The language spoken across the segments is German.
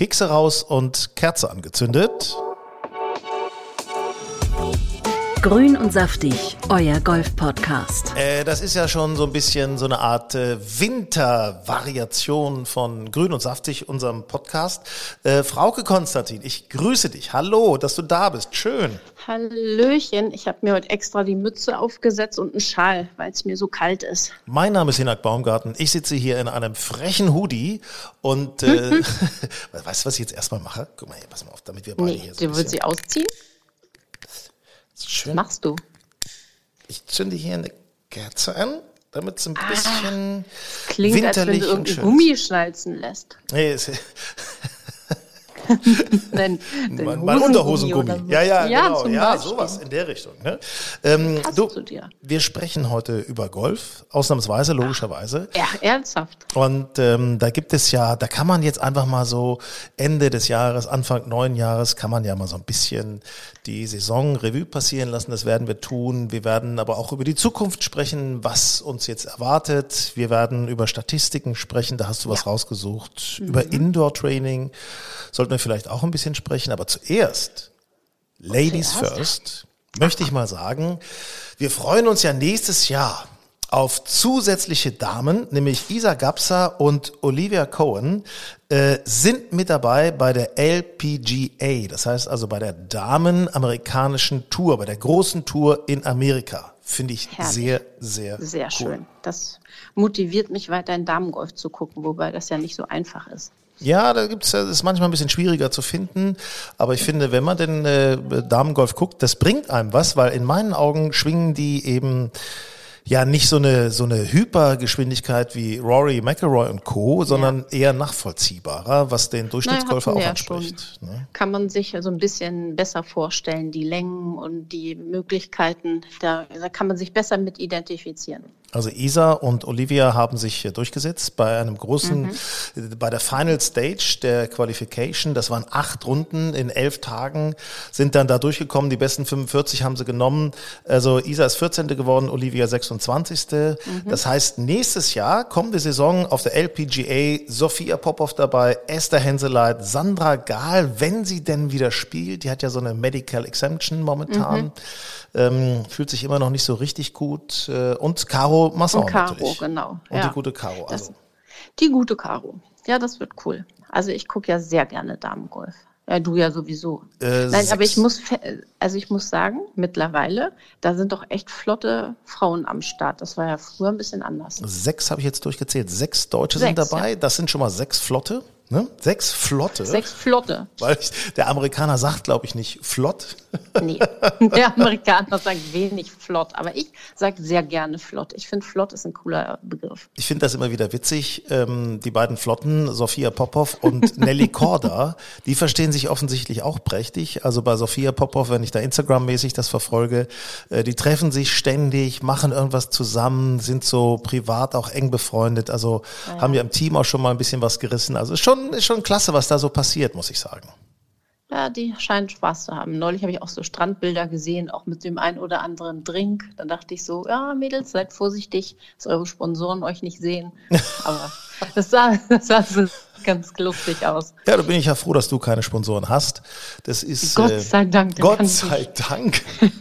Kekse raus und Kerze angezündet. Grün und saftig, euer Golf-Podcast. Äh, das ist ja schon so ein bisschen so eine Art äh, Wintervariation von Grün und saftig, unserem Podcast. Äh, Frauke Konstantin, ich grüße dich. Hallo, dass du da bist. Schön. Hallöchen, ich habe mir heute extra die Mütze aufgesetzt und einen Schal, weil es mir so kalt ist. Mein Name ist Hinak Baumgarten. Ich sitze hier in einem frechen Hoodie und äh, weißt du, was ich jetzt erstmal mache? Guck mal hier, pass mal auf, damit wir beide Nee, hier so ein du willst sie ausziehen? Schön. Was machst du? Ich zünde hier eine Kerze an, damit es ein bisschen Ah, Klingt, als wenn winterlich du irgendwie Gummi schnalzen lässt. ist. Nee, dein mein, mein Hosengummi Unterhosengummi. so. Ja, ja, genau. Ja, Beispiel. sowas in der Richtung. Ne? Ähm, du, zu dir. wir sprechen heute über Golf, ausnahmsweise, logischerweise. Ja, ernsthaft. Und ähm, da gibt es ja, da kann man jetzt einfach mal so Ende des Jahres, Anfang neuen Jahres, kann man ja mal so ein bisschen die Saison Revue passieren lassen. Das werden wir tun. Wir werden aber auch über die Zukunft sprechen, was uns jetzt erwartet. Wir werden über Statistiken sprechen. Da hast du was rausgesucht. Über Indoor-Training sollten wir vielleicht auch ein bisschen sprechen. Aber zuerst, Ladies Zuerst? first, möchte ich mal sagen, wir freuen uns ja nächstes Jahr auf zusätzliche Damen, nämlich Isa Gapsa und Olivia Cohen, äh, sind mit dabei bei der LPGA, das heißt also bei der Damen-amerikanischen Tour, bei der großen Tour in Amerika. Finde ich Herrlich. sehr, sehr, Sehr cool. schön. Das motiviert mich weiter in Damengolf zu gucken, wobei das ja nicht so einfach ist. Ja, da gibt's, das ist manchmal ein bisschen schwieriger zu finden, aber ich finde, wenn man den äh, Damengolf guckt, das bringt einem was, weil in meinen Augen schwingen die eben ja nicht so eine so eine Hypergeschwindigkeit wie Rory McIlroy und Co, sondern eher nachvollziehbarer, was den Durchschnittsgolfer Naja, auch ja anspricht. Ne? Kann man sich so ein bisschen besser vorstellen, die Längen und die Möglichkeiten. Da, da kann man sich besser mit identifizieren. Also Isa und Olivia haben sich äh, durchgesetzt bei einem großen, Mhm. bei der Final Stage der Qualification. Das waren acht Runden in elf Tagen, sind dann da durchgekommen. Die besten 45 haben sie genommen. Also Isa ist 14. geworden, Olivia 26. Mhm. Das heißt, nächstes Jahr, kommende Saison auf der LPGA, Sophia Popov dabei, Esther Henseleit, Sandra Gahl, wenn sie denn wieder spielt. Die hat ja so eine Medical Exemption momentan. Mhm. Ähm, fühlt sich immer noch nicht so richtig gut. Äh, und Caro Masson Und Caro, natürlich. genau. Und ja. die gute Caro. Das, Also. die gute Caro. Ja, das wird cool. Also ich gucke ja sehr gerne Damengolf. Ja, du ja sowieso. Äh, Nein, aber sechs. ich muss, also ich muss sagen, mittlerweile, da sind doch echt flotte Frauen am Start. Das war ja früher ein bisschen anders. Sechs habe ich jetzt durchgezählt. Sechs Deutsche sind Sechs, dabei. ja. Das sind schon mal sechs Flotte. Ne? Sechs Flotte. Sechs flotte. Weil ich, der Amerikaner sagt, glaube ich, nicht flott. Nee, der Amerikaner sagt wenig flott, aber ich sage sehr gerne flott. Ich finde, flott ist ein cooler Begriff. Ich finde das immer wieder witzig. Ähm, die beiden Flotten, Sophia Popov und Nelly Korda, die verstehen sich offensichtlich auch prächtig. Also bei Sophia Popov, wenn ich da Instagram-mäßig das verfolge, äh, die treffen sich ständig, machen irgendwas zusammen, sind so privat auch eng befreundet. Also haben ja im Team auch schon mal ein bisschen was gerissen. Also ist schon, ist schon klasse, was da so passiert, muss ich sagen. Ja, die scheinen Spaß zu haben. Neulich habe ich auch so Strandbilder gesehen, auch mit dem ein oder anderen Drink. Da dachte ich so, ja, Mädels, seid vorsichtig, dass eure Sponsoren euch nicht sehen. Aber das sah, das sah so ganz lustig aus. Ja, da bin ich ja froh, dass du keine Sponsoren hast. Das ist Gott äh, sei Dank. Gott sei Dank.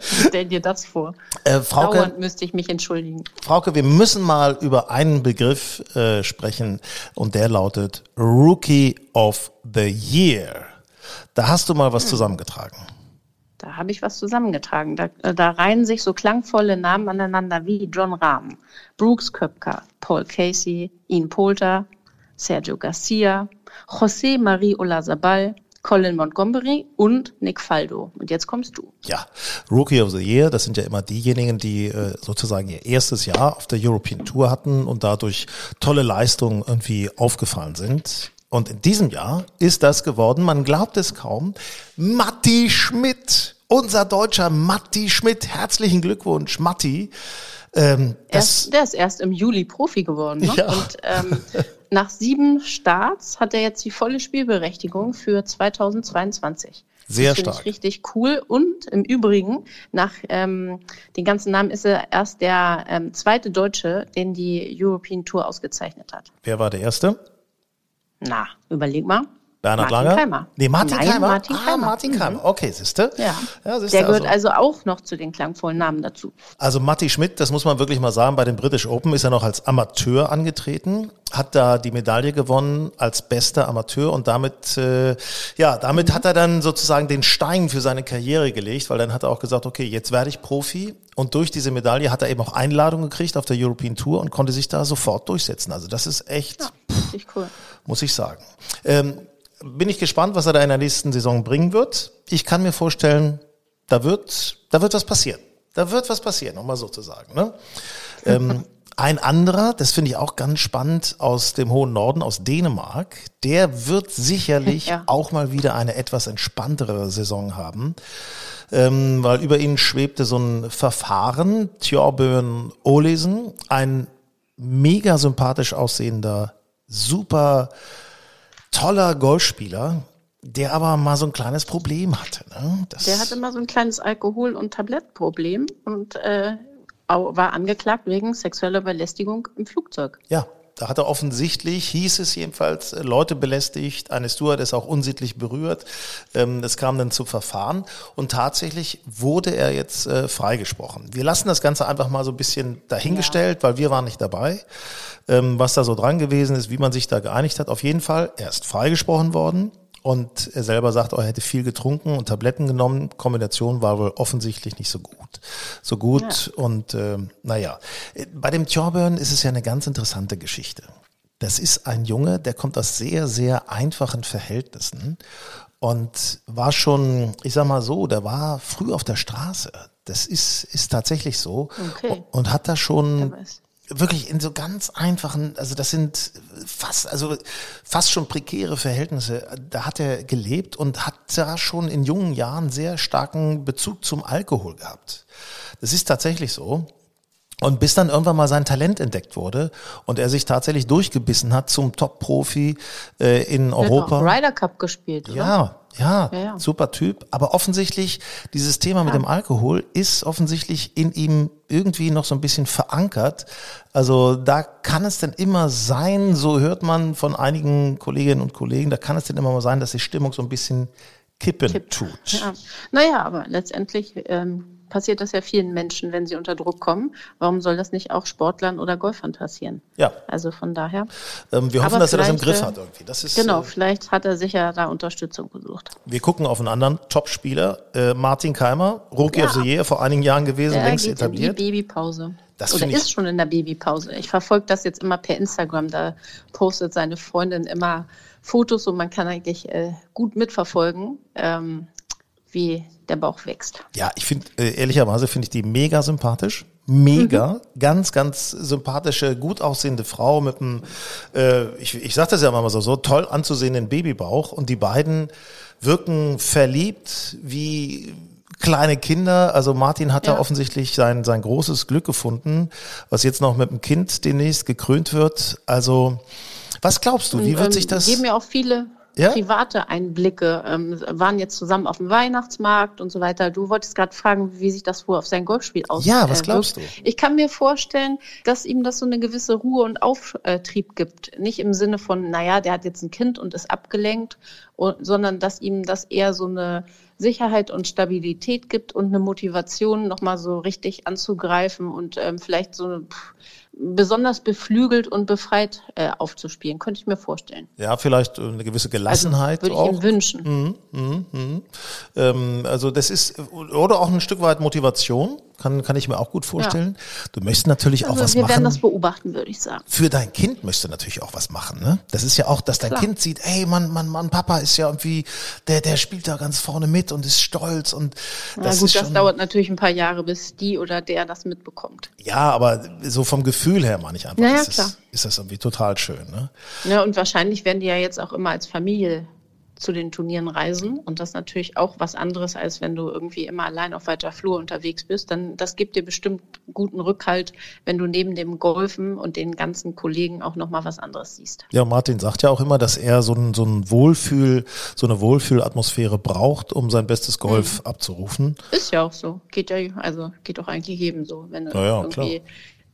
Stell dir das vor. Äh, Frauke, Dauernd müsste ich mich entschuldigen. Frauke, wir müssen mal über einen Begriff äh, sprechen und der lautet Rookie of the Year. Da hast du mal was zusammengetragen. Da habe ich was zusammengetragen. Da, äh, da reihen sich so klangvolle Namen aneinander wie John Rahm, Brooks Köpker, Paul Casey, Ian Poulter, Sergio Garcia, José Marie Olazabal, Colin Montgomery und Nick Faldo. Und jetzt kommst du. Ja, Rookie of the Year, das sind ja immer diejenigen, die äh, sozusagen ihr erstes Jahr auf der European Tour hatten und dadurch tolle Leistungen irgendwie aufgefallen sind. Und in diesem Jahr ist das geworden, man glaubt es kaum, Matti Schmidt, unser deutscher Matti Schmidt. Herzlichen Glückwunsch, Matti. Ähm, erst, der ist erst im Juli Profi geworden. Ne? Ja. Und ähm, nach sieben Starts hat er jetzt die volle Spielberechtigung für 2022. Sehr das stark. Ich richtig cool. Und im Übrigen, nach ähm, den ganzen Namen ist er erst der ähm, zweite Deutsche, den die European Tour ausgezeichnet hat. Wer war der Erste? Na, überleg mal. Bernhard Martin Langer? Keimer. Nee, Martin Nein, Keimer. Martin ah, Keimer. Martin Keimer. Okay, siehste. Ja. siehste, Der gehört also auch noch zu den klangvollen Namen dazu. Also Matti Schmidt, das muss man wirklich mal sagen, bei den British Open ist er noch als Amateur angetreten, hat da die Medaille gewonnen als bester Amateur und damit, äh, ja, damit hat er dann sozusagen den Stein für seine Karriere gelegt, weil dann hat er auch gesagt, okay, jetzt werde ich Profi und durch diese Medaille hat er eben auch Einladungen gekriegt auf der European Tour und konnte sich da sofort durchsetzen. Also das ist echt, Ja, richtig cool. muss ich sagen. Ähm, bin ich gespannt, was er da in der nächsten Saison bringen wird. Ich kann mir vorstellen, da wird, da wird was passieren. Da wird was passieren, um mal so zu sagen. Ne? ähm, ein anderer, das finde ich auch ganz spannend, aus dem hohen Norden, aus Dänemark, der wird sicherlich Ja. auch mal wieder eine etwas entspanntere Saison haben, ähm, weil über ihn schwebte so ein Verfahren, Tjorbjörn Olesen, ein mega sympathisch aussehender, super toller Golfspieler, der aber mal so ein kleines Problem hatte. Ne? Der hatte mal so ein kleines Alkohol- und Tablettproblem und äh, war angeklagt wegen sexueller Belästigung im Flugzeug. ja, da hat er offensichtlich, hieß es jedenfalls, äh, Leute belästigt, eine Steward ist auch unsittlich berührt. Ähm, Es kam dann zu Verfahren und tatsächlich wurde er jetzt äh, freigesprochen. Wir lassen das Ganze einfach mal so ein bisschen dahingestellt, weil wir waren nicht dabei, ähm, was da so dran gewesen ist, wie man sich da geeinigt hat. Auf jeden Fall, er ist freigesprochen worden. Und er selber sagt, oh, er hätte viel getrunken und Tabletten genommen. Kombination war wohl offensichtlich nicht so gut. So gut und ähm, naja. Bei dem Thorburn ist es ja eine ganz interessante Geschichte. Das ist ein Junge, der kommt aus sehr, sehr einfachen Verhältnissen und war schon, ich sag mal so, der war früh auf der Straße. Das ist, ist tatsächlich so. Okay. Und hat da schon. Wirklich in so ganz einfachen, also das sind fast, also fast schon prekäre Verhältnisse. Da hat er gelebt und hat da schon in jungen Jahren sehr starken Bezug zum Alkohol gehabt. Das ist tatsächlich so. Und bis dann irgendwann mal sein Talent entdeckt wurde und er sich tatsächlich durchgebissen hat zum Top-Profi äh, in Der hat Europa. auch Ryder Cup gespielt, oder? Ja, ja, Ja, ja. super Typ. Aber offensichtlich, dieses Thema mit dem Alkohol ist offensichtlich in ihm irgendwie noch so ein bisschen verankert. Also da kann es denn immer sein, so hört man von einigen Kolleginnen und Kollegen, da kann es denn immer mal sein, dass die Stimmung so ein bisschen kippen Kippt. tut. Ja. Naja, aber letztendlich ähm, passiert das ja vielen Menschen, wenn sie unter Druck kommen. Warum soll das nicht auch Sportlern oder Golfern passieren? Ja, Also von daher. ähm, wir hoffen, dass er das im Griff äh, hat irgendwie. Das ist, Genau, äh, vielleicht hat er sich ja da Unterstützung gesucht. wir gucken auf einen anderen Top-Spieler, äh, Martin Keimer, Rookie Ja. of the Year, vor einigen Jahren gewesen, Der längst geht etabliert. in die Babypause. Das Oder ist schon in der Babypause. Ich verfolge das jetzt immer per Instagram. Da postet seine Freundin immer Fotos und man kann eigentlich äh, gut mitverfolgen, ähm, wie der Bauch wächst. Ja, ich finde, äh, ehrlicherweise finde ich die mega sympathisch. Mega, ganz, ganz sympathische, gut aussehende Frau mit einem, äh, ich, ich sag das ja mal so, so toll anzusehenden Babybauch und die beiden wirken verliebt wie kleine Kinder. Also Martin hat da Ja. offensichtlich sein, sein großes Glück gefunden, was jetzt noch mit dem Kind demnächst gekrönt wird. Also, was glaubst du, wie wird Ähm, sich das? Geben ja auch viele Ja? private Einblicke. Ähm, waren jetzt zusammen auf dem Weihnachtsmarkt und so weiter. Du wolltest gerade fragen, wie sich das wohl auf sein Golfspiel auswirkt. Ja, was glaubst du? Ich kann mir vorstellen, dass ihm das so eine gewisse Ruhe und Auftrieb gibt. Nicht im Sinne von, naja, der hat jetzt ein Kind und ist abgelenkt, sondern dass ihm das eher so eine Sicherheit und Stabilität gibt und eine Motivation, nochmal so richtig anzugreifen und ähm, vielleicht so eine, pff, besonders beflügelt und befreit äh, aufzuspielen. Könnte ich mir vorstellen. ja, vielleicht äh, eine gewisse Also, Gelassenheit würde ich auch. ihm wünschen. Ähm, also das ist oder auch ein Stück weit Motivation, kann, kann ich mir auch gut vorstellen. Du möchtest natürlich auch Also was wir machen. werden das beobachten, würde ich sagen. für dein Kind möchtest du natürlich auch was machen, ne? Das ist ja auch, dass dein Klar. Kind sieht, ey, Mann, Mann, Mann, Papa ist ja irgendwie, der, der spielt da ganz vorne mit und ist stolz und Na das gut, ist das schon, dauert natürlich ein paar Jahre, bis die oder der das mitbekommt. ja, aber so vom Gefühl her meine ich einfach, Ja, ja, ist, das, ist das irgendwie total schön, ne? Ja, und wahrscheinlich werden die ja jetzt auch immer als Familie zu den Turnieren reisen. Und das ist natürlich auch was anderes, als wenn du irgendwie immer allein auf weiter Flur unterwegs bist. Dann, das gibt dir bestimmt guten Rückhalt, wenn du neben dem Golfen und den ganzen Kollegen auch nochmal was anderes siehst. Ja, Martin sagt ja auch immer, dass er so ein, so ein Wohlfühl, so eine Wohlfühlatmosphäre braucht, um sein bestes Golf abzurufen. Ist ja auch so. Geht ja, also geht doch eigentlich jedem so. Wenn du Ja, ja, irgendwie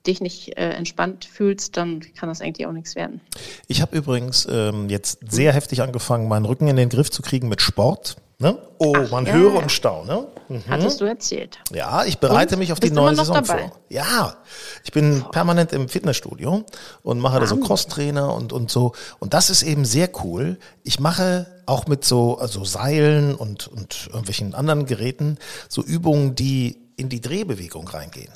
dich nicht äh, entspannt fühlst, dann kann das eigentlich auch nichts werden. Ich habe übrigens ähm, jetzt sehr heftig angefangen, meinen Rücken in den Griff zu kriegen mit Sport. Ne? Oh, man ja. höre und staune. Mhm. Hattest du erzählt. Ja, ich bereite Und? mich auf die neue Saison dabei? vor. Ja, ich bin permanent im Fitnessstudio und mache da so Wahnsinn. Crosstrainer und, und so. Und das ist eben sehr cool. Ich mache auch mit so also Seilen und, und irgendwelchen anderen Geräten so Übungen, die in die Drehbewegung reingehen.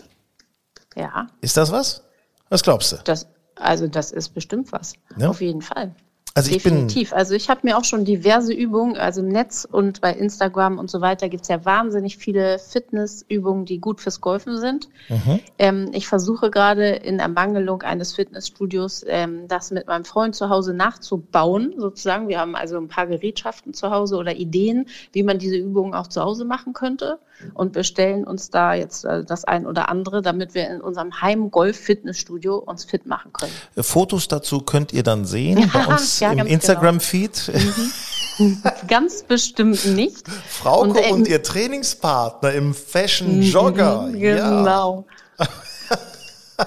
Ja, Ist das was? Was glaubst du? das, also das ist bestimmt was. Ja? Auf jeden Fall. Also ich bin- Definitiv. also ich habe mir auch schon diverse Übungen, also im Netz und bei Instagram und so weiter gibt es ja wahnsinnig viele Fitnessübungen, die gut fürs Golfen sind. Mhm. Ähm, ich versuche gerade in Ermangelung eines Fitnessstudios ähm, das mit meinem Freund zu Hause nachzubauen, sozusagen. Wir haben also ein paar Gerätschaften zu Hause oder Ideen, wie man diese Übungen auch zu Hause machen könnte und bestellen uns da jetzt äh, das ein oder andere, damit wir in unserem Heim-Golf-Fitnessstudio uns fit machen können. Fotos dazu könnt ihr dann sehen bei uns Ja, im ganz genau. Instagram-Feed. Ganz bestimmt nicht. Frauke und, Und, ähm, ihr Trainingspartner im Fashion Jogger. Ja.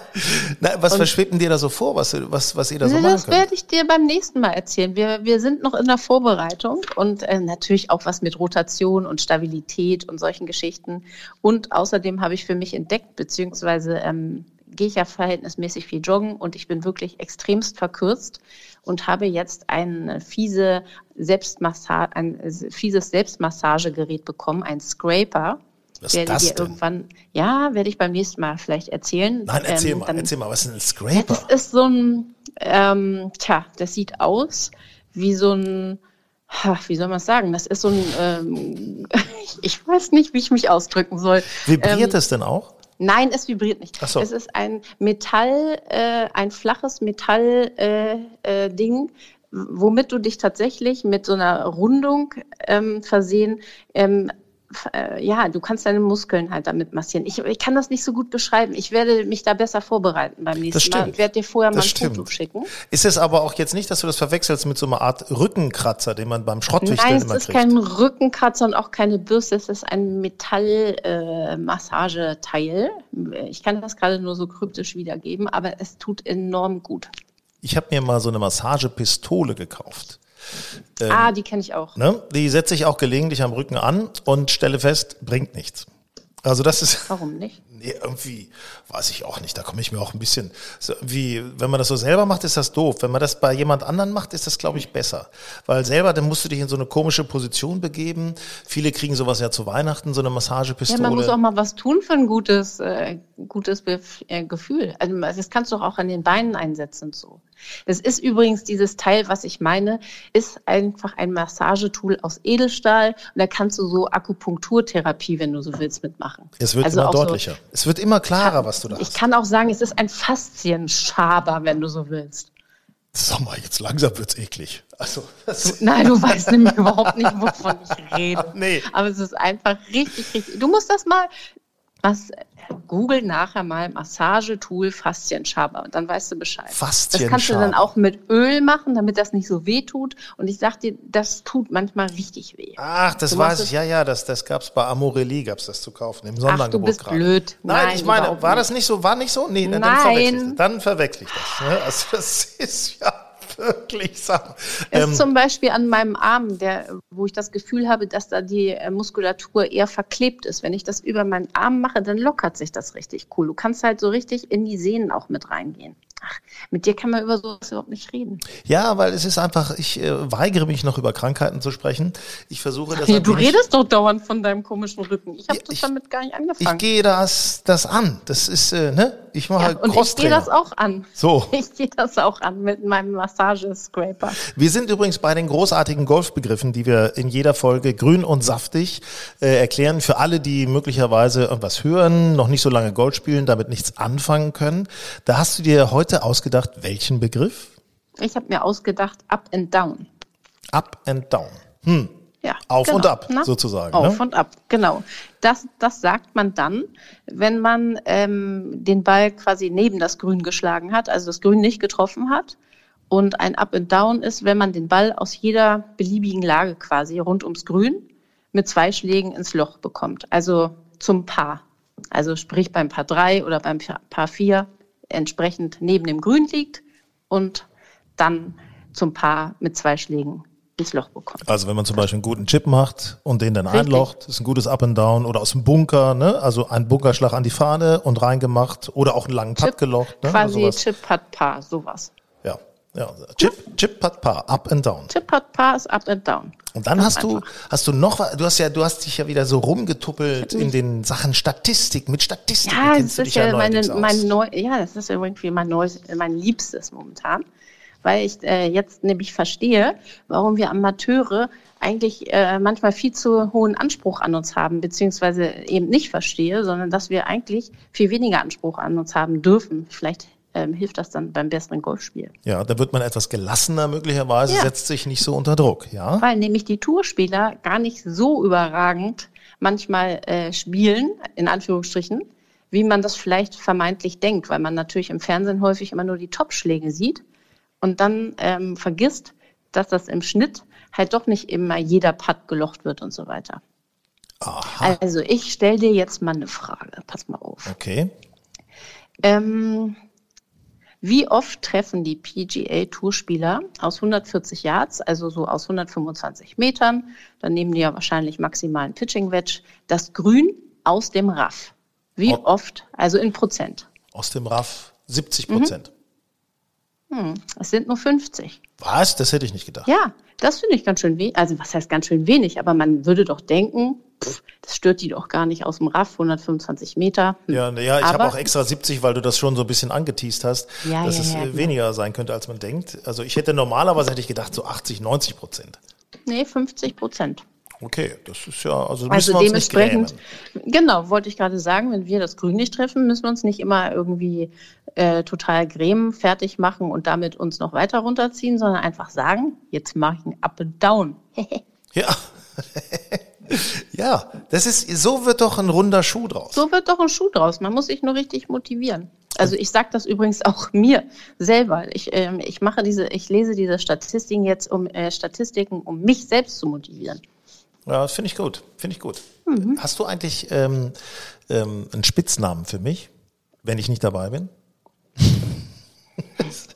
Na, was verschwebt denn dir da so vor, was, was, was ihr da so machen das werde ich dir beim nächsten Mal erzählen. Wir, wir sind noch in der Vorbereitung und äh, natürlich auch was mit Rotation und Stabilität und solchen Geschichten. Und außerdem habe ich für mich entdeckt, beziehungsweise ähm, gehe ich ja verhältnismäßig viel joggen und ich bin wirklich extremst verkürzt und habe jetzt ein fiese Selbstmassa ein äh, fieses Selbstmassagegerät bekommen, ein Scraper. Was werde das dir denn? irgendwann, ja, werde ich beim nächsten Mal vielleicht erzählen. Nein, erzähl Ähm, mal, dann- erzähl mal, was ist denn ein ja, Scraper? das ist so ein, ähm, tja, das sieht aus wie so ein, ha, wie soll man es sagen? Das ist so ein, ähm, ich weiß nicht, wie ich mich ausdrücken soll. Vibriert ähm, es denn auch? Nein, es vibriert nicht. Ach so. Es ist ein Metall, äh, ein flaches Metall-Ding, äh, äh, Ding, womit du dich tatsächlich mit so einer Rundung ähm, versehen ähm, äh, ja, du kannst deine Muskeln halt damit massieren. Ich, ich kann das nicht so gut beschreiben. Ich werde mich da besser vorbereiten beim nächsten Mal. Ich werde dir vorher mal ein stimmt. Foto schicken. Ist es aber auch jetzt nicht, dass du das verwechselst mit so einer Art Rückenkratzer, den man beim Schrottwichteln Nein, es immer ist kriegt? kein Rückenkratzer und auch keine Bürste. Es ist ein Metall-Massageteil. ich kann das gerade nur so kryptisch wiedergeben, aber es tut enorm gut. ich habe mir mal so eine Massagepistole gekauft. Ah, die kenne ich auch. Ne? Die setze ich auch gelegentlich am Rücken an und stelle fest, bringt nichts. Also das ist Warum nicht? nee, irgendwie, weiß ich auch nicht, da komme ich mir auch ein bisschen, so wie, wenn man das so selber macht, ist das doof. Wenn man das bei jemand anderen macht, ist das, glaube ich, besser. Weil selber, dann musst du dich in so eine komische Position begeben. Viele kriegen sowas ja zu Weihnachten, so eine Ja, Massagepistole. man muss auch mal was tun für ein gutes, äh, gutes Bef äh, Gefühl. Also das kannst du auch an den Beinen einsetzen so. Das ist übrigens dieses Teil, was ich meine, ist einfach ein Massagetool aus Edelstahl und da kannst du so Akupunkturtherapie, wenn du so willst, mitmachen. es wird Also immer auch so- deutlicher. es wird immer klarer, was du da Ich hast. kann auch sagen, es ist ein Faszienschaber, wenn du so willst. Sag mal, jetzt langsam wird's eklig. Also, Nein, du weißt nämlich überhaupt nicht, wovon ich rede. Nee. Aber es ist einfach richtig, richtig. Du musst das mal, was, google nachher mal Massagetool Faszienschaber und dann weißt du Bescheid. Das kannst du dann Faszienschaber. auch mit Öl machen, damit das nicht so weh tut. Und ich sag dir, das tut manchmal richtig weh. Ach, das Du weiß ich. es- Ja, ja, das, das gab's bei Amorelli, gab's das zu kaufen im Ach, Sonderangebot du bist gerade. blöd. Nein, Nein, ich meine, war das nicht so? War nicht so? Nee, dann, Nein. dann verwechsel ich das. Dann verwechsel ich das. Ne? Also das ist ja wirklich Sache. Es Ähm, ist zum Beispiel an meinem Arm, der, wo ich das Gefühl habe, dass da die äh, Muskulatur eher verklebt ist. Wenn ich das über meinen Arm mache, dann lockert sich das richtig cool. Du kannst halt so richtig in die Sehnen auch mit reingehen. Mit dir kann man über sowas überhaupt nicht reden. Ja, weil es ist einfach, ich äh, weigere mich noch über Krankheiten zu sprechen. Ich versuche das du redest doch dauernd von deinem komischen Rücken. Ich habe Ja, das ich- damit gar nicht Ich angefangen. gehe das, das an. Das ist, äh, ne? Ich mache ja, und ich gehe das auch an. So. Ich gehe das auch an mit meinem Massagescraper. Wir sind übrigens bei den großartigen Golfbegriffen, die wir in jeder Folge grün und saftig äh, erklären. Für alle, die möglicherweise irgendwas hören, noch nicht so lange Golf spielen, damit nichts anfangen können. Da hast du dir heute ausgedacht, welchen Begriff? Ich habe mir ausgedacht, up and down. Up and down. Hm. Ja, Auf genau, und ab, ne? sozusagen. Auf ne? und ab, genau. Das, das sagt man dann, wenn man ähm, den Ball quasi neben das Grün geschlagen hat, also das Grün nicht getroffen hat. Und ein Up and Down ist, wenn man den Ball aus jeder beliebigen Lage quasi rund ums Grün mit zwei Schlägen ins Loch bekommt. Also zum Paar. Also sprich beim Paar 3 oder beim Paar 4 entsprechend neben dem Grün liegt und dann zum Paar mit zwei Schlägen ins Loch bekommt. Also wenn man zum Beispiel einen guten Chip macht und den dann Richtig. einlocht, ist ein gutes Up and Down oder aus dem Bunker, ne? Also ein Bunkerschlag an die Fahne und reingemacht oder auch einen langen Putt Chip, gelocht, ne? Quasi. Chip, Putt, Paar, sowas. Ja. Chip, Chip, Putt, Par, Up and Down. Chip, Putt, Paar ist Up and Down. Und dann hast du, hast du noch, was- du hast ja, du hast dich ja wieder so rumgetuppelt in den Sachen Statistik. Mit Statistiken Ja, das ist ja ja meine, mein neu, ja, das ist irgendwie mein neues, mein Liebstes momentan. Weil ich äh, jetzt nämlich verstehe, warum wir Amateure eigentlich äh, manchmal viel zu hohen Anspruch an uns haben, beziehungsweise eben nicht verstehe, sondern dass wir eigentlich viel weniger Anspruch an uns haben dürfen. Vielleicht ähm, hilft das dann beim besseren Golfspiel. Ja, da wird man etwas gelassener möglicherweise, Ja. setzt sich nicht so unter Druck, ja? Weil nämlich die Tourspieler gar nicht so überragend manchmal äh, spielen, in Anführungsstrichen, wie man das vielleicht vermeintlich denkt, weil man natürlich im Fernsehen häufig immer nur die Topschläge sieht und dann ähm, vergisst, dass das im Schnitt halt doch nicht immer jeder Putt gelocht wird und so weiter. Aha, Also ich stelle dir jetzt mal eine Frage, pass mal auf. okay. Ähm, wie oft treffen die PGA-Tourspieler aus 140 Yards, also so aus 125 Metern, dann nehmen die ja wahrscheinlich maximalen Pitching-Wedge, das Grün aus dem Raff? Wie oft? Also in Prozent. Aus dem Raff 70 Mhm. Prozent. Es sind nur 50. Was? Das hätte ich nicht gedacht. Ja, das finde ich ganz schön wenig. Also was heißt ganz schön wenig? Aber man würde doch denken, pff, das stört die doch gar nicht aus dem Raff, 125 Meter. Hm. Ja, ja, ich habe auch extra 70, weil du das schon so ein bisschen angeteased hast, Ja, dass ja, es ja, äh, genau. weniger sein könnte, als man denkt. Also ich hätte normalerweise hätte ich gedacht so 80, 90 Prozent. Nee, 50 Prozent. Okay, das ist ja, also müssen Also wir uns nicht dementsprechend, genau, wollte ich gerade sagen, wenn wir das Grün nicht treffen, müssen wir uns nicht immer irgendwie äh, total grämen, fertig machen und damit uns noch weiter runterziehen, sondern einfach sagen, jetzt mache ich ein Up and Down. Ja. ja, das ist, so wird doch ein runder Schuh draus. So wird doch ein Schuh draus. Man muss sich nur richtig motivieren. Also ich sage das übrigens auch mir selber. Ich, ähm, ich mache diese, ich lese diese Statistiken jetzt um äh, Statistiken, um mich selbst zu motivieren. Ja, finde ich gut, finde ich gut. Mhm. Hast du eigentlich ähm, ähm, einen Spitznamen für mich, wenn ich nicht dabei bin?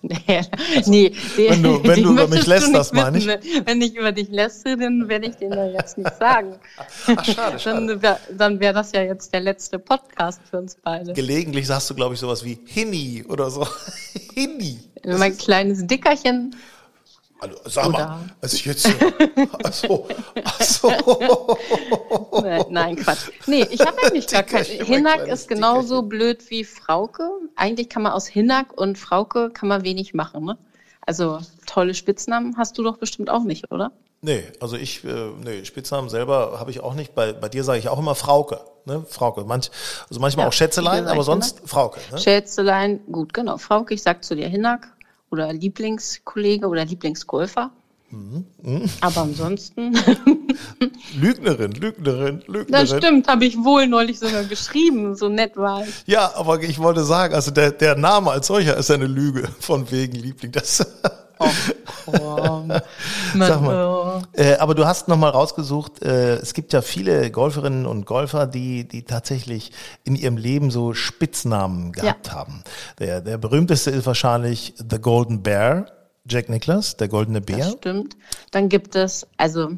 Nee, nee, Wenn du- wenn du über mich lästerst, nicht meine ich. Wenn ich über dich lästere, dann werde ich den ja jetzt nicht sagen. Ach, schade, schade. Dann wäre dann wär das ja jetzt der letzte Podcast für uns beide. Gelegentlich sagst du, glaube ich, sowas wie Hinni oder so. Hinni. Mein kleines Dickerchen. Also, sag mal, Oder- also jetzt, ach so, ach so. Nein, Quatsch. Nee, ich habe eigentlich gar kein. Dickerchen, mein Hinak kleines ist genauso Dickerchen. blöd wie Frauke. Eigentlich kann man aus Hinak und Frauke kann man wenig machen, ne? Also tolle Spitznamen hast du doch bestimmt auch nicht, oder? Nee, also ich, äh, nee, Spitznamen selber habe ich auch nicht. Bei, bei dir sage ich auch immer Frauke, ne? Frauke. Manch, also manchmal Ja, auch Schätzelein, aber sonst Frauke. Ne? Schätzelein, gut, genau. Frauke, ich sag zu dir Hinak oder Lieblingskollege oder Lieblingsgolfer. Mhm. Aber ansonsten, Lügnerin, Lügnerin, Lügnerin. das stimmt, habe ich wohl neulich sogar geschrieben, so nett war ich. Ja, aber ich wollte sagen, also der, der Name als solcher ist eine Lüge von wegen Liebling. Das, Oh, komm. Sag mal. äh, aber du hast nochmal rausgesucht, äh, es gibt ja viele Golferinnen und Golfer, die, die tatsächlich in ihrem Leben so Spitznamen gehabt haben. Der, der berühmteste ist wahrscheinlich The Golden Bear, Jack Nicklaus, der goldene Das Bär. stimmt. Dann gibt es, also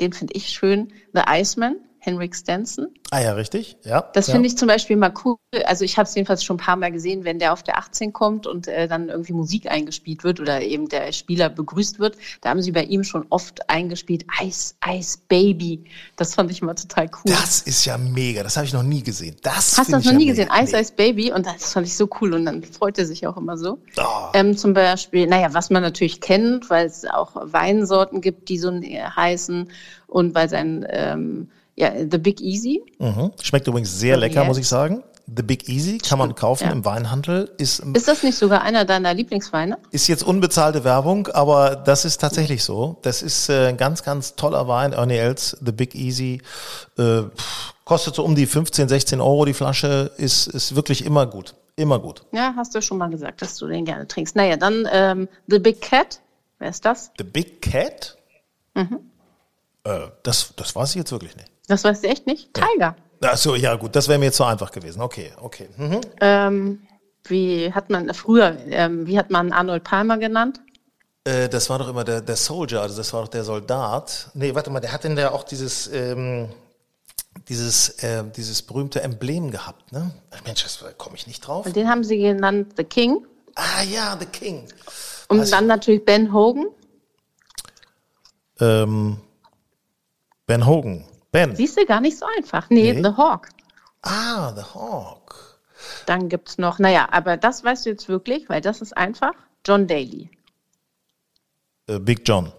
den finde ich schön, The Iceman, Henrik Stenson. Ah ja, richtig. Ja. Das ja. finde ich zum Beispiel mal cool. Also ich habe es jedenfalls schon ein paar Mal gesehen, wenn der auf der 18 kommt und äh, dann irgendwie Musik eingespielt wird oder eben der Spieler begrüßt wird. Da haben sie bei ihm schon oft eingespielt Ice, Ice Baby. Das fand ich mal total cool. Das ist ja mega. Das habe ich noch nie gesehen. Das Hast du das noch nie mega. gesehen? Ice Nee. Ice Baby und das fand ich so cool und dann freut er sich auch immer so. Oh. Ähm, zum Beispiel, naja, was man natürlich kennt, weil es auch Weinsorten gibt, die so heißen und weil sein, ähm, ja, The Big Easy, Mhm. Schmeckt übrigens sehr lecker, muss ich sagen. The Big Easy kann man kaufen ja. im Weinhandel. Ist, ist das nicht sogar einer deiner Lieblingsweine? ist jetzt unbezahlte Werbung, aber das ist tatsächlich so. Das ist äh, ein ganz, ganz toller Wein. Ernie Els, The Big Easy. Äh, kostet so um die 15, 16 Euro die Flasche. Ist, ist wirklich immer gut. Immer gut. Ja, hast du schon mal gesagt, dass du den gerne trinkst. Naja, dann ähm, The Big Cat. Wer ist das? The Big Cat? Mhm. Äh, das, das weiß ich jetzt wirklich nicht. Das weißt du echt nicht? Tiger. Ach so, ja gut, das wäre mir jetzt so einfach gewesen. Okay, okay. Mhm. Ähm, wie hat man früher, ähm, wie hat man Arnold Palmer genannt? Äh, das war doch immer der, der Soldier, also das war doch der Soldat. Nee, warte mal, der hat denn da auch dieses, ähm, dieses, äh, dieses berühmte Emblem gehabt, ne? Mensch, das komme ich nicht drauf. Und den haben sie genannt The King. Ah ja, The King. Und Weiß dann natürlich Ben Hogan. Ähm, ben Hogan. Ben. Siehst du, gar nicht so einfach. Nee, Nee. The Hawk. Ah, The Hawk. Dann gibt's noch, naja, aber das weißt du jetzt wirklich, weil das ist einfach. John Daly. Äh, Big John.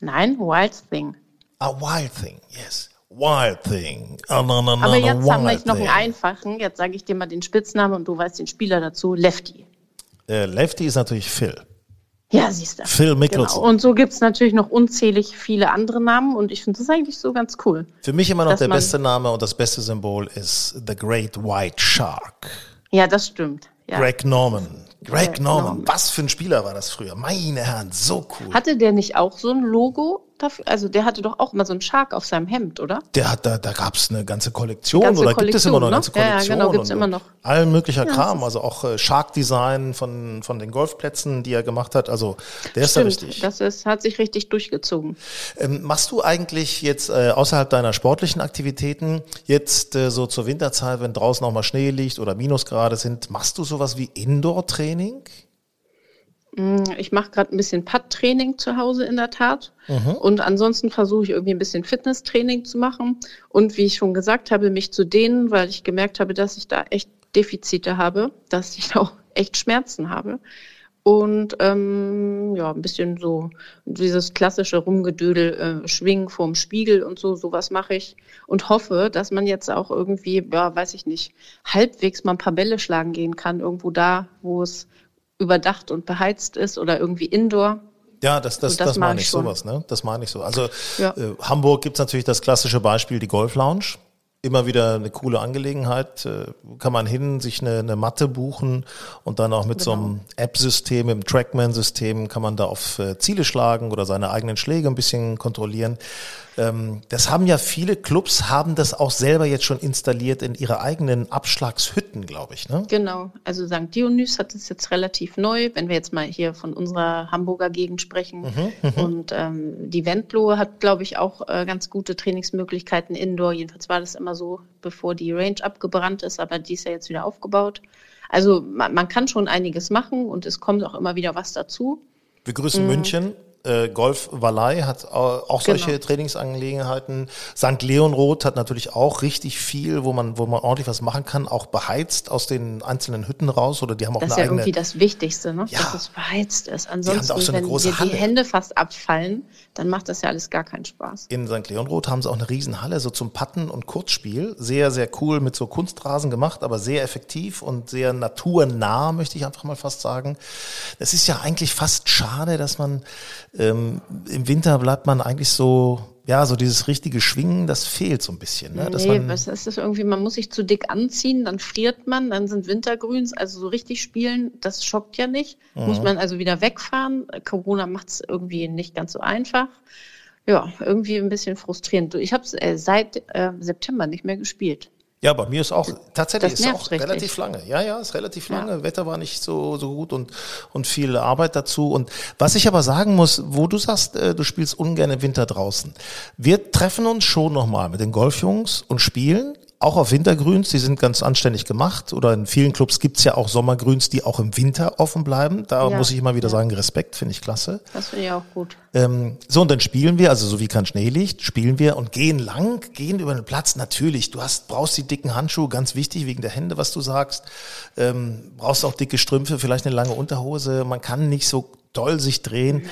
Nein, Wild Thing. Ah, Wild Thing, yes. Wild Thing. Ah, no, no, no, Aber jetzt haben wir noch einen einfachen. Jetzt sage ich dir mal den Spitznamen und du weißt den Spieler dazu. Lefty. Äh, Lefty ist natürlich Phil. Ja, siehst du. Phil Mickelson. Genau. Und so gibt's natürlich noch unzählig viele andere Namen und ich finde das eigentlich so ganz cool. Für mich immer noch der beste Name und das beste Symbol ist The Great White Shark. Ja, das stimmt. Ja. Greg Norman. Greg Greg Norman. Norman. Was für ein Spieler war das früher? Meine Herren, so cool. Hatte der nicht auch so ein Logo dafür? Also der hatte doch auch mal so einen Shark auf seinem Hemd, oder? Der hat da, da gab's eine ganze Kollektion Ganze oder gibt es immer noch eine ganze Kollektion, ne? Ja, ja, Kollektion? genau, gibt's und immer noch. All möglicher Ja, Kram, also auch äh, Shark Design von, von den Golfplätzen, die er gemacht hat. Also der ist da Stimmt, richtig. das ist, hat sich richtig durchgezogen. Ähm, machst du eigentlich jetzt äh, außerhalb deiner sportlichen Aktivitäten, jetzt äh, so zur Winterzeit, wenn draußen auch mal Schnee liegt oder Minusgrade sind, machst du sowas wie Indoor-Training? Ich mache gerade ein bisschen Pad-Training zu Hause in der Tat. Mhm. Und ansonsten versuche ich irgendwie ein bisschen Fitnesstraining zu machen. Und wie ich schon gesagt habe, mich zu dehnen, weil ich gemerkt habe, dass ich da echt Defizite habe, dass ich auch echt Schmerzen habe. Und ähm, ja, ein bisschen so dieses klassische Rumgedödel, äh, Schwingen vorm Spiegel und so, sowas mache ich. Und hoffe, dass man jetzt auch irgendwie, ja, weiß ich nicht, halbwegs mal ein paar Bälle schlagen gehen kann, irgendwo da, wo es überdacht und beheizt ist oder irgendwie indoor. Ja, das, das, das, das meine ich schon. sowas, ne? Das meine ich so. Also Ja. äh, Hamburg gibt's natürlich das klassische Beispiel, die Golf Lounge. Immer wieder eine coole Angelegenheit. Äh, kann man hin, sich eine, eine Matte buchen und dann auch mit so Genau. einem App-System, im Trackman-System kann man da auf äh, Ziele schlagen oder seine eigenen Schläge ein bisschen kontrollieren. Ähm, das haben ja viele Clubs, haben das auch selber jetzt schon installiert in ihre eigenen Abschlagshütten, glaube ich, ne? Genau, also St. Dionys hat es jetzt relativ neu, wenn wir jetzt mal hier von unserer Hamburger Gegend sprechen. Und ähm, die Wendlohe hat, glaube ich, auch äh, ganz gute Trainingsmöglichkeiten indoor. Jedenfalls war das immer so, bevor die Range abgebrannt ist, aber die ist ja jetzt wieder aufgebaut. Also man, man kann schon einiges machen und es kommt auch immer wieder was dazu. Wir grüßen München. Äh, Golf Wallei hat au- auch solche Genau. Trainingsangelegenheiten. St. Leonroth hat natürlich auch richtig viel, wo man, wo man ordentlich was machen kann, auch beheizt aus den einzelnen Hütten raus oder die haben auch Das ist eine ja eigene. irgendwie das Wichtigste, ne? Ja. dass es beheizt ist. Ansonsten, so wenn dir Halle. die Hände fast abfallen, dann macht das ja alles gar keinen Spaß. in St. Leonroth haben sie auch eine Riesenhalle, so zum Patten und Kurzspiel. Sehr, sehr cool mit so Kunstrasen gemacht, aber sehr effektiv und sehr naturnah, möchte ich einfach mal fast sagen. Das ist ja eigentlich fast schade, dass man ähm, im Winter bleibt man eigentlich so, ja, so dieses richtige Schwingen, das fehlt so ein bisschen. Ne? Dass nee, man, was ist das irgendwie? Man muss sich zu dick anziehen, dann friert man, dann sind Wintergrüns, also so richtig spielen, das schockt ja nicht. Mhm. Muss man also wieder wegfahren. Corona macht es irgendwie nicht ganz so einfach. Ja, irgendwie ein bisschen frustrierend. Ich habe es äh, seit äh, September nicht mehr gespielt. Ja, bei mir ist auch tatsächlich ist auch richtig. relativ lange. Ja, ja, ist relativ Ja. lange. Wetter war nicht so so gut und und viel Arbeit dazu. Und was ich aber sagen muss, wo du sagst, äh, du spielst ungern im Winter draußen. Wir treffen uns schon noch mal mit den Golfjungs und spielen. Auch auf Wintergrüns, die sind ganz anständig gemacht. Oder in vielen Clubs gibt's ja auch Sommergrüns, die auch im Winter offen bleiben. Da Ja, muss ich immer wieder sagen, Respekt, finde ich klasse. Das finde ich auch gut. Ähm, so, und dann spielen wir, also so wie kein Schnee liegt, spielen wir und gehen lang, gehen über den Platz. Natürlich, du hast, brauchst die dicken Handschuhe, ganz wichtig, wegen der Hände, was du sagst. Ähm, brauchst auch dicke Strümpfe, vielleicht eine lange Unterhose. Man kann nicht so doll sich drehen.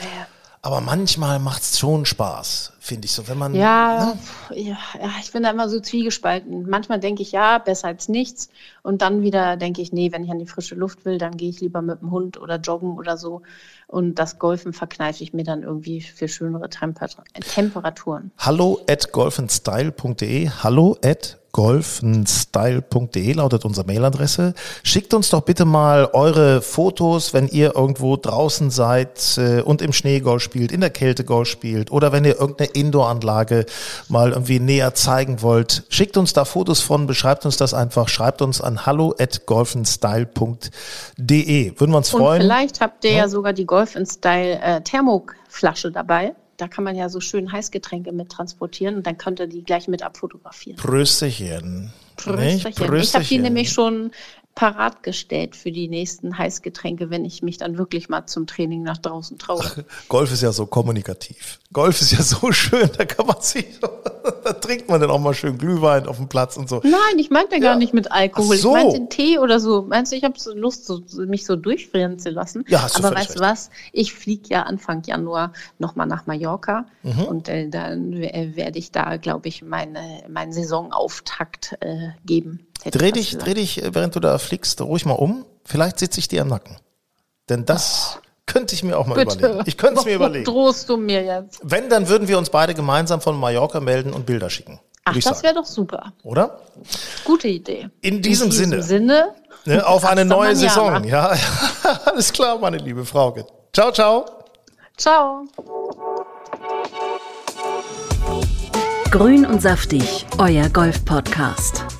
Aber manchmal macht's schon Spaß, finde ich so, wenn man. Ja, ne? ja, ja, ich bin da immer so zwiegespalten. Manchmal denke ich, ja, besser als nichts. Und dann wieder denke ich, nee, wenn ich an die frische Luft will, dann gehe ich lieber mit dem Hund oder joggen oder so. Und das Golfen verkneife ich mir dann irgendwie für schönere Temper Temperaturen. Hallo at golfenstyle.de. Hallo at golfenstyle.de lautet unsere Mailadresse. Schickt uns doch bitte mal eure Fotos, wenn ihr irgendwo draußen seid äh, und im Schnee Golf spielt, in der Kälte Golf spielt oder wenn ihr irgendeine Indoor-Anlage mal irgendwie näher zeigen wollt. Schickt uns da Fotos von, beschreibt uns das einfach, schreibt uns an hallo at golfenstyle.de. Würden wir uns Und freuen. vielleicht habt ihr ja sogar die Golf in Style äh, Thermoflasche dabei. Da kann man ja so schön Heißgetränke mit transportieren und dann könnt ihr die gleich mit abfotografieren. Prösterchen. Nicht? Prösterchen. Ich habe die nämlich schon parat gestellt für die nächsten Heißgetränke, wenn ich mich dann wirklich mal zum Training nach draußen traue. Golf ist ja so kommunikativ. Golf ist ja so schön, da kann man sich, da trinkt man dann auch mal schön Glühwein auf dem Platz und so. Nein, ich meinte gar Ja. nicht mit Alkohol. Ach so. Ich meinte Tee oder so. Meinst du, ich habe so Lust, so, mich so durchfrieren zu lassen? Ja, hast du Aber weißt du was? Ich fliege ja Anfang Januar nochmal nach Mallorca Mhm. und äh, dann äh, werde ich da, glaube ich, meine, meinen Saisonauftakt äh, geben. Hätte Dreh ich dich, dreh dich, äh, während du da fliegst, ruhig mal um. Vielleicht sitze ich dir am Nacken. Denn das könnte ich mir auch mal Bitte. überlegen. Ich könnte es mir überlegen. drohst du mir jetzt? Wenn, dann würden wir uns beide gemeinsam von Mallorca melden und Bilder schicken. Ach, das wäre doch super. Oder? Gute Idee. In diesem Sinne. Sinne. Ne, auf eine neue. Saison. Ja, alles klar, meine liebe Frauke. Ciao, ciao. Ciao. Grün und saftig, euer Golf-Podcast.